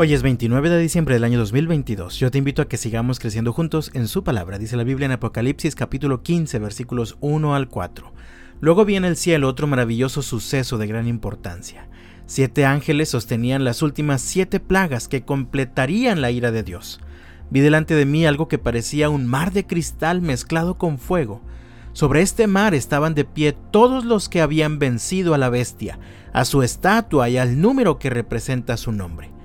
Hoy es 29 de diciembre del año 2022. Yo te invito a que sigamos creciendo juntos en su palabra. Dice la Biblia en Apocalipsis capítulo 15 versículos 1 al 4. Luego viene el cielo otro maravilloso suceso de gran importancia. Siete ángeles sostenían las últimas siete plagas que completarían la ira de Dios. Vi delante de mí algo que parecía un mar de cristal mezclado con fuego. Sobre este mar estaban de pie todos los que habían vencido a la bestia, a su estatua y al número que representa su nombre.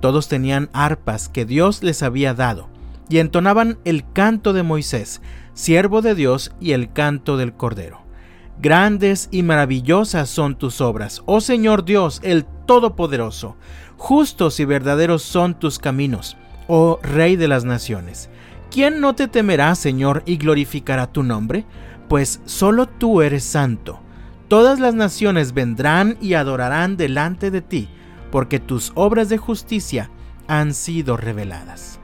Todos tenían arpas que Dios les había dado, y entonaban el canto de Moisés, siervo de Dios, y el canto del Cordero. Grandes y maravillosas son tus obras, oh Señor Dios, el Todopoderoso. Justos y verdaderos son tus caminos, oh Rey de las naciones. ¿Quién no te temerá, Señor, y glorificará tu nombre? Pues solo tú eres santo. Todas las naciones vendrán y adorarán delante de ti porque tus obras de justicia han sido reveladas.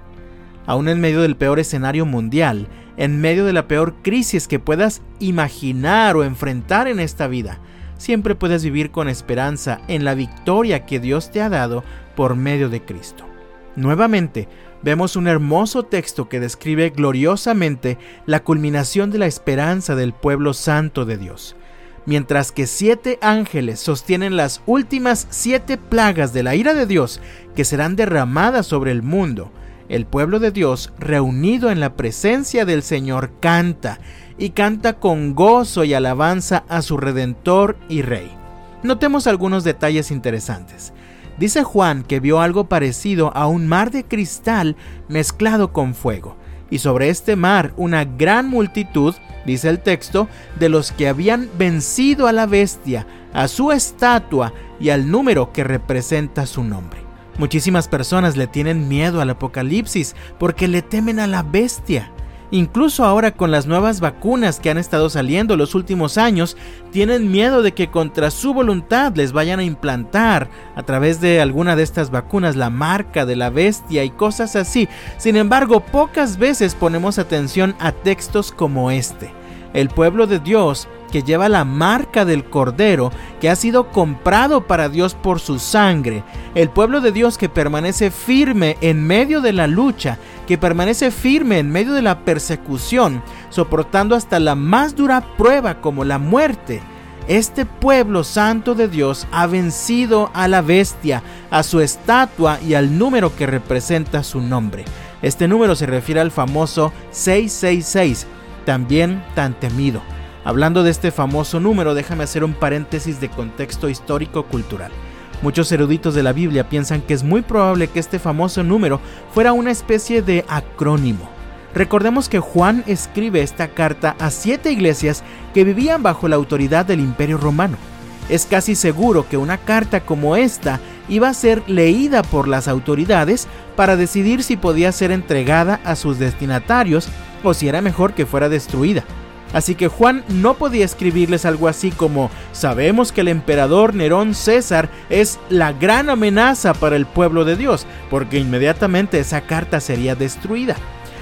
Aún en medio del peor escenario mundial, en medio de la peor crisis que puedas imaginar o enfrentar en esta vida, siempre puedes vivir con esperanza en la victoria que Dios te ha dado por medio de Cristo. Nuevamente, vemos un hermoso texto que describe gloriosamente la culminación de la esperanza del pueblo santo de Dios mientras que siete ángeles sostienen las últimas siete plagas de la ira de Dios que serán derramadas sobre el mundo. El pueblo de Dios, reunido en la presencia del Señor, canta y canta con gozo y alabanza a su Redentor y Rey. Notemos algunos detalles interesantes. Dice Juan que vio algo parecido a un mar de cristal mezclado con fuego, y sobre este mar una gran multitud dice el texto, de los que habían vencido a la bestia, a su estatua y al número que representa su nombre. Muchísimas personas le tienen miedo al apocalipsis porque le temen a la bestia. Incluso ahora con las nuevas vacunas que han estado saliendo los últimos años, tienen miedo de que contra su voluntad les vayan a implantar a través de alguna de estas vacunas la marca de la bestia y cosas así. Sin embargo, pocas veces ponemos atención a textos como este. El pueblo de Dios que lleva la marca del Cordero, que ha sido comprado para Dios por su sangre, el pueblo de Dios que permanece firme en medio de la lucha, que permanece firme en medio de la persecución, soportando hasta la más dura prueba como la muerte. Este pueblo santo de Dios ha vencido a la bestia, a su estatua y al número que representa su nombre. Este número se refiere al famoso 666, también tan temido. Hablando de este famoso número, déjame hacer un paréntesis de contexto histórico-cultural. Muchos eruditos de la Biblia piensan que es muy probable que este famoso número fuera una especie de acrónimo. Recordemos que Juan escribe esta carta a siete iglesias que vivían bajo la autoridad del Imperio Romano. Es casi seguro que una carta como esta iba a ser leída por las autoridades para decidir si podía ser entregada a sus destinatarios o si era mejor que fuera destruida. Así que Juan no podía escribirles algo así como sabemos que el emperador Nerón César es la gran amenaza para el pueblo de Dios, porque inmediatamente esa carta sería destruida.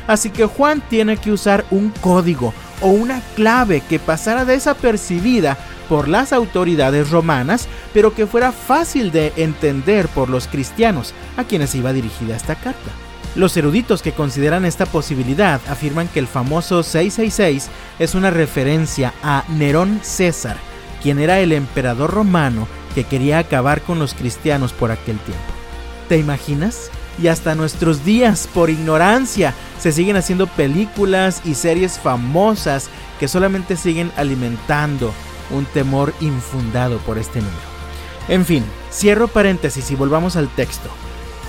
Así que Juan tiene que usar un código o una clave que pasara desapercibida por las autoridades romanas, pero que fuera fácil de entender por los cristianos a quienes iba dirigida esta carta. Los eruditos que consideran esta posibilidad afirman que el famoso 666 es una referencia a Nerón César, quien era el emperador romano que quería acabar con los cristianos por aquel tiempo. ¿Te imaginas? Y hasta nuestros días, por ignorancia, se siguen haciendo películas y series famosas que solamente siguen alimentando un temor infundado por este número. En fin, cierro paréntesis y volvamos al texto.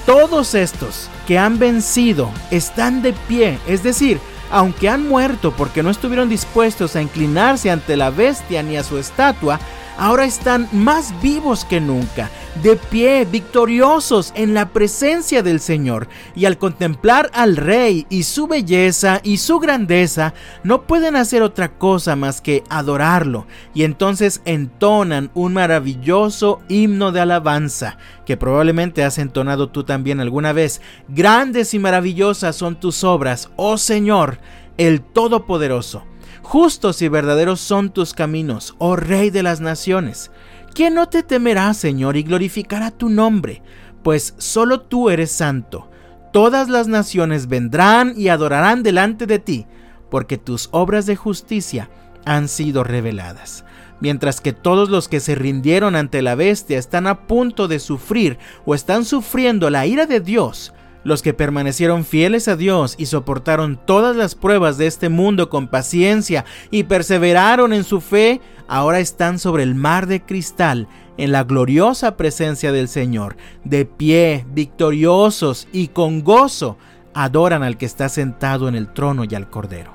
Todos estos que han vencido están de pie, es decir, aunque han muerto porque no estuvieron dispuestos a inclinarse ante la bestia ni a su estatua, ahora están más vivos que nunca, de pie, victoriosos en la presencia del Señor, y al contemplar al Rey y su belleza y su grandeza, no pueden hacer otra cosa más que adorarlo, y entonces entonan un maravilloso himno de alabanza, que probablemente has entonado tú también alguna vez. Grandes y maravillosas son tus obras, oh Señor, el Todopoderoso. Justos y verdaderos son tus caminos, oh Rey de las naciones. ¿Quién no te temerá, Señor, y glorificará tu nombre? pues solo tú eres santo. Todas las naciones vendrán y adorarán delante de ti, porque tus obras de justicia han sido reveladas. Mientras que todos los que se rindieron ante la bestia están a punto de sufrir o están sufriendo la ira de Dios, los que permanecieron fieles a Dios y soportaron todas las pruebas de este mundo con paciencia y perseveraron en su fe, ahora están sobre el mar de cristal en la gloriosa presencia del Señor, de pie, victoriosos y con gozo, adoran al que está sentado en el trono y al Cordero.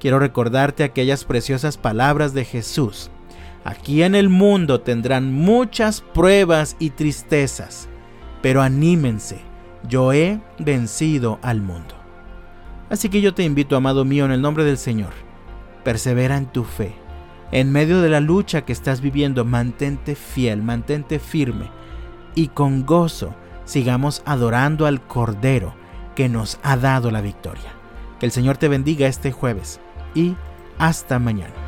Quiero recordarte aquellas preciosas palabras de Jesús. Aquí en el mundo tendrán muchas pruebas y tristezas, pero anímense, yo he vencido al mundo. Así que yo te invito, amado mío, en el nombre del Señor, persevera en tu fe en medio de la lucha que estás viviendo, mantente fiel, mantente firme y con gozo sigamos adorando al Cordero que nos ha dado la victoria. Que el Señor te bendiga este jueves y hasta mañana.